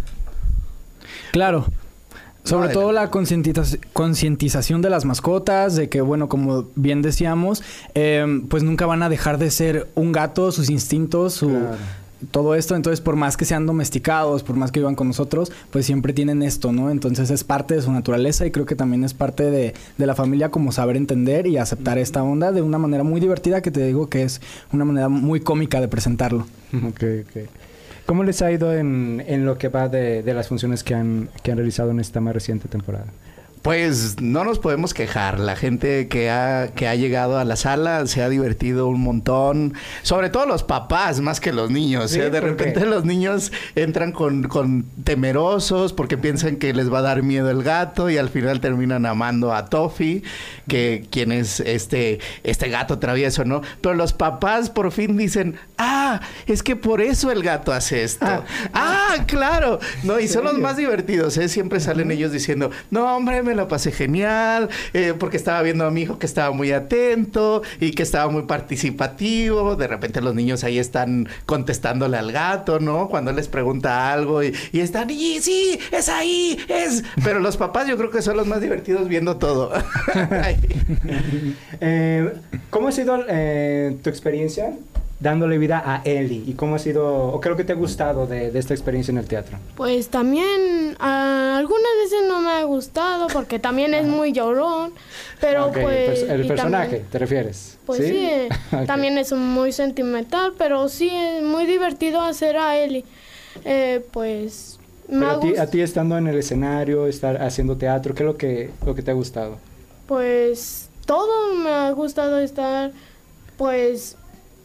Claro. Sobre No, todo la concientiza- concientización de las mascotas, de que, bueno, como bien decíamos, eh, pues nunca van a dejar de ser un gato, sus instintos, su, todo esto. Entonces, por más que sean domesticados, por más que vivan con nosotros, pues siempre tienen esto, ¿no? Entonces es parte de su naturaleza y creo que también es parte de, de la familia como saber entender y aceptar esta onda de una manera muy divertida que te digo que es una manera muy cómica de presentarlo. Ok, ok. ¿Cómo les ha ido en, en lo que va de, de las funciones que han, que han realizado en esta más reciente temporada? Pues no nos podemos quejar. La gente que ha, que ha llegado a la sala se ha divertido un montón. Sobre todo los papás, más que los niños. Sí, ¿eh? De repente los niños entran con, con temerosos porque piensan que les va a dar miedo el gato y al final terminan amando a Toffee, que quien es este, este gato travieso, ¿no? Pero los papás por fin dicen, ah, es que por eso el gato hace esto. Ah, claro. No, y son los más divertidos, ¿eh? Siempre salen ellos diciendo, no, hombre, me la pasé genial, eh, porque estaba viendo a mi hijo que estaba muy atento y que estaba muy participativo. De repente los niños ahí están contestándole al gato, ¿no? Cuando él les pregunta algo y, y están, y sí, es ahí, es. Pero los papás yo creo que son los más divertidos viendo todo. Eh, ¿Cómo ha sido eh, tu experiencia dándole vida a Ellie? ¿Y cómo ha sido, o lo que te ha gustado de, de esta experiencia en el teatro? Pues también algunas veces no me ha gustado porque también es muy llorón, pero pues... el personaje, también- ¿te refieres? Pues sí, eh, también es muy sentimental, pero sí es muy divertido hacer a Eli. Eh, pues me Pero a ti, a ti estando en el escenario, estar haciendo teatro, ¿qué es lo que, lo que te ha gustado? pues todo me ha gustado estar pues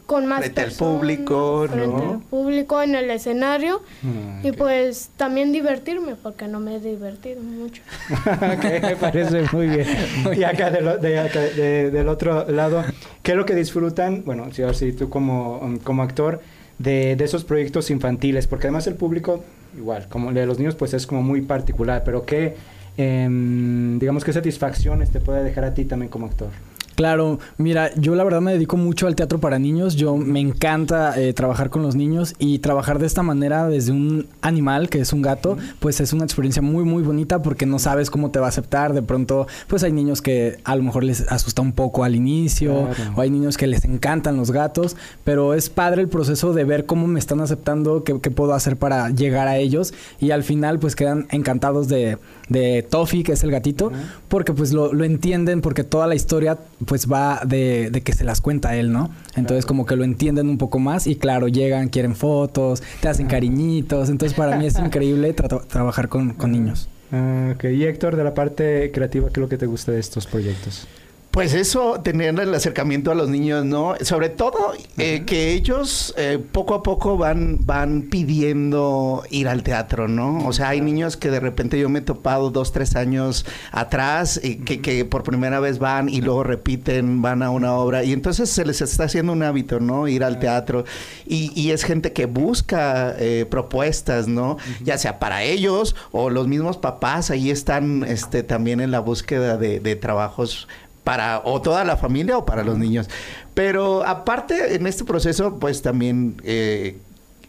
con más Frente al público, frente ¿no? al público en el escenario Mm, y pues también divertirme porque no me he divertido mucho. Ok, me parece muy bien. Y acá, del o- de acá, de- del otro lado, ¿qué es lo que disfrutan? Bueno, si ahora sí, tú como, um, como actor, de, de esos proyectos infantiles, porque además el público, igual, como el de los niños, pues es como muy particular, pero ¿qué, em, digamos, qué satisfacciones te puede dejar a ti también como actor? Claro, mira, yo la verdad me dedico mucho al teatro para niños. Yo me encanta eh, trabajar con los niños y trabajar de esta manera desde un animal que es un gato, pues es una experiencia muy muy bonita porque no sabes cómo te va a aceptar. De pronto, pues hay niños que a lo mejor les asusta un poco al inicio Claro. o hay niños que les encantan los gatos, pero es padre el proceso de ver cómo me están aceptando, qué, qué puedo hacer para llegar a ellos y al final pues quedan encantados de, de Toffee, que es el gatito, porque pues lo, lo entienden, porque toda la historia pues va de, de que se las cuenta él, ¿no? Entonces como que lo entienden un poco más y claro, llegan, quieren fotos, te hacen cariñitos, entonces para mí es increíble tra- trabajar con, con niños. Ah, ok, y Héctor, de la parte creativa, ¿qué es lo que te gusta de estos proyectos? Pues eso, tener el acercamiento a los niños, ¿no? Sobre todo eh, que ellos eh, poco a poco van, van pidiendo ir al teatro, ¿no? O sea, hay niños que de repente yo me he topado dos, tres años atrás y que, que por primera vez van y luego repiten, van a una obra y entonces se les está haciendo un hábito, ¿no? Ir al teatro y, y es gente que busca eh, propuestas, ¿no? Ya sea para ellos o los mismos papás, ahí están este, también en la búsqueda de, de trabajos para o toda la familia o para los niños. Pero aparte, en este proceso, pues también... eh,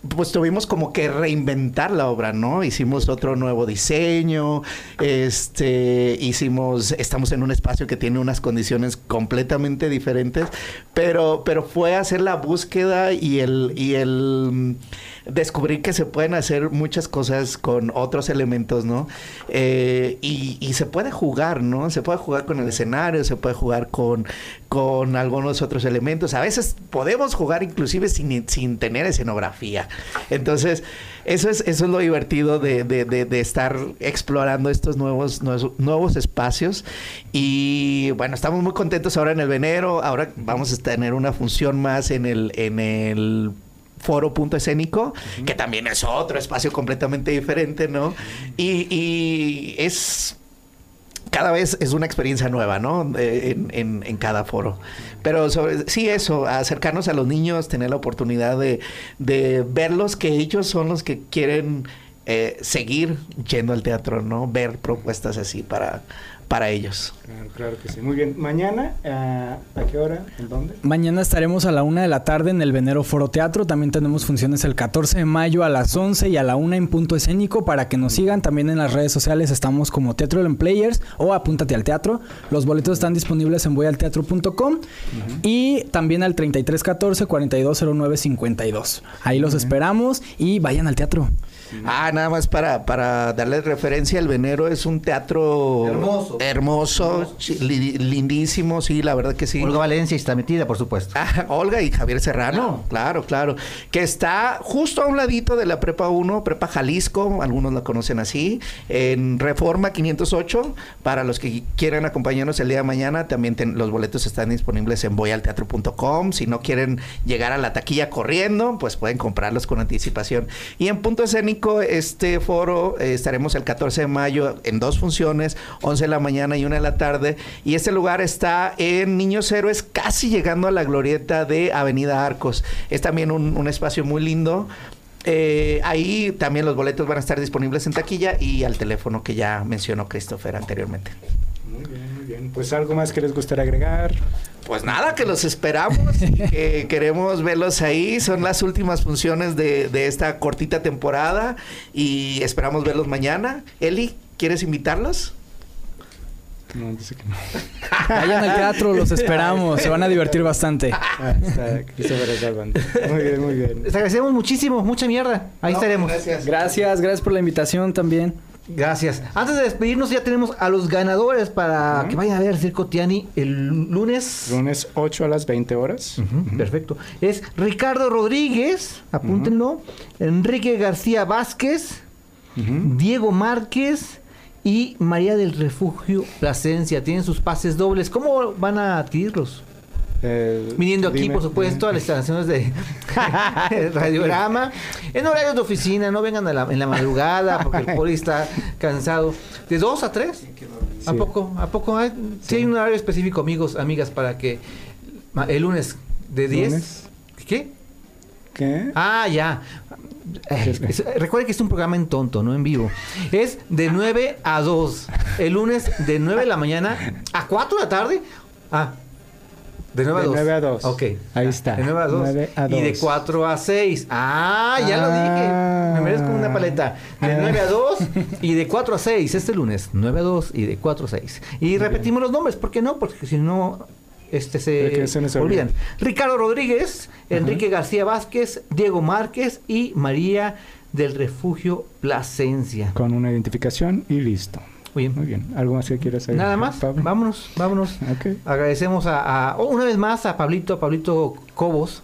pues tuvimos como que reinventar la obra, ¿no? Hicimos otro nuevo diseño, este, hicimos, estamos en un espacio que tiene unas condiciones completamente diferentes, pero, pero fue hacer la búsqueda y el, y el descubrir que se pueden hacer muchas cosas con otros elementos, ¿no? Eh, y, se puede jugar, ¿no? Se puede jugar con el escenario, se puede jugar con, con algunos otros elementos. A veces podemos jugar inclusive sin, sin tener escenografía. Entonces, eso es, eso es lo divertido de, de- de- de estar explorando estos nuevos, nuevos, nuevos espacios. Y bueno, estamos muy contentos ahora en el Venero. Ahora vamos a tener una función más en el, en el foro punto escénico, que también es otro espacio completamente diferente, ¿no? Y, y es cada vez es una experiencia nueva, ¿no? En, en- en cada foro. Pero sobre, sí, eso, acercarnos a los niños, tener la oportunidad de, de verlos, que ellos son los que quieren eh, seguir yendo al teatro, ¿no? Ver propuestas así para, para ellos. Claro, claro que sí. Muy bien. Mañana, ah, ¿a qué hora? ¿En dónde? Mañana estaremos a la una de la tarde en el Venero Foro Teatro. También tenemos funciones el 14 de mayo a las 11 y a la una en punto escénico para que nos sigan. También en las redes sociales estamos como Teatro en Players o Apúntate al Teatro. Los boletos están disponibles en voyalteatro.com y también al 3314 4209 52. Ahí los esperamos y vayan al teatro. Ah, nada más para, para darle referencia, el Venero es un teatro Hermoso. hermoso, chi- li- lindísimo, sí, la verdad que sí. Olga Valencia está metida, por supuesto. Ah, Olga y Javier Serrano, claro, claro, que está justo a un ladito de la Prepa 1, Prepa Jalisco, algunos la conocen así, en Reforma 508, para los que quieran acompañarnos el día de mañana, también ten- los boletos están disponibles en voyalteatro.com, si no quieren llegar a la taquilla corriendo, pues pueden comprarlos con anticipación. Y en Punto Escénico, este foro, eh, estaremos el 14 de mayo en dos funciones, 11 de la mañana y 1 de la tarde, y este lugar está en Niños Héroes, casi llegando a la glorieta de Avenida Arcos. Es también un, espacio muy lindo. Eh, ahí también los boletos van a estar disponibles en taquilla y al teléfono que ya mencionó Christopher anteriormente. Muy bien, muy bien. Pues algo más que les gustaría agregar. Pues nada, que los esperamos, que queremos verlos ahí. Son las últimas funciones de, de esta cortita temporada y esperamos verlos mañana. Eli, ¿quieres invitarlos? No, dice que no. Vayan al teatro, los esperamos. Se van a divertir bastante. Ah, está. Muy bien, muy bien. Les agradecemos muchísimo, mucha mierda. Ahí estaremos. Gracias. Gracias, gracias por la invitación también. Gracias. Antes de despedirnos ya tenemos a los ganadores para que vayan a ver el Circo Tiani el lunes. Lunes 8 a las 20 horas. Perfecto. Es Ricardo Rodríguez, apúntenlo. Enrique García Vázquez, Diego Márquez y María del Refugio Plasencia. Tienen sus pases dobles. ¿Cómo van a adquirirlos? Eh, Viniendo aquí, dime, por supuesto, a las instalaciones de radiograma. En horarios de oficina, no vengan a la- en la madrugada porque el poli está cansado. ¿De dos a tres? ¿A Sí. poco? ¿A poco? hay? Sí, hay un horario específico, amigos, amigas, para que el lunes de 10. ¿Lunes? ¿Qué? ¿Qué? Ah, ya. Eh, es- recuerden que es un programa en tonto, no en vivo. Es de 9 a 2. El lunes de 9 de la mañana a 4 de la tarde. Ah, de 9 a De 2. 9 a 2. Ok. Ahí está. De 9 a 2. 9 a Y de 2. 4 a 6. Ah, ya lo Ah. dije. Me merezco una paleta. De Ah. 9 a 2 y de 4 a 6 este lunes. 9 a 2 y de 4 a 6. Y repetimos los nombres. ¿Por qué no? Porque si no, este se, se olvidan. olvide. Ricardo Rodríguez, Enrique García Vázquez, Diego Márquez y María del Refugio Plasencia. Con una identificación y listo. Muy bien. Muy bien. ¿Algo más que quieras agregar? Nada más, Pablo? vámonos, vámonos. Agradecemos a, a- oh, una vez más a Pablito, a Pablito Cobos,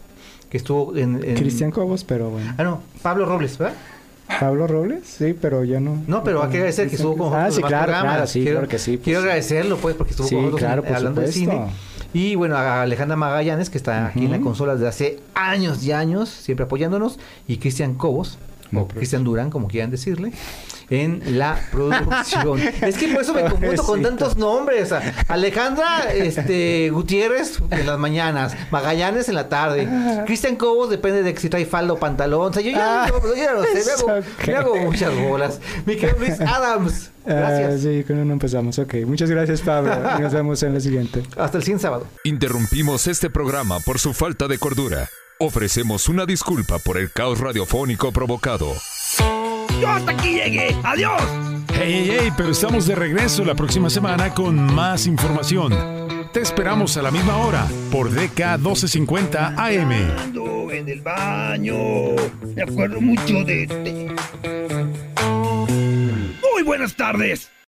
que estuvo en... en- Cristian Cobos, pero bueno. Ah, no, Pablo Robles, ¿verdad? Pablo Robles, sí, pero ya no. No, pero hay que agradecer que estuvo con nosotros Ah, sí, claro, programas. claro, sí, quiero, claro que sí. pues, quiero agradecerlo, pues, porque estuvo Sí, con nosotros claro, hablando de cine. Y bueno, a Alejandra Magallanes, que está aquí en la consola desde hace años y años, siempre apoyándonos. Y Cristian Cobos, o Cristian Durán, como quieran decirle, en la producción. es que por eso me confundo con tantos nombres. Alejandra este, Gutiérrez en las mañanas, Magallanes en la tarde. Cristian Cobos depende de que si trae falda o pantalón. O sea, yo ya, Ah, yo ya lo sé, me hago, ok. me hago muchas bolas. Mi querido Luis Adams, gracias. Ah, sí, con uno empezamos. Ok, muchas gracias, Pablo. y nos vemos en la siguiente. Hasta el siguiente sábado. Interrumpimos este programa por su falta de cordura. Ofrecemos una disculpa por el caos radiofónico provocado. Yo hasta aquí llegué. ¡Adiós! Hey, hey, hey, pero estamos de regreso la próxima semana con más información. Te esperamos a la misma hora por DK 1250 AM. En el baño. Me acuerdo mucho de este. Muy buenas tardes.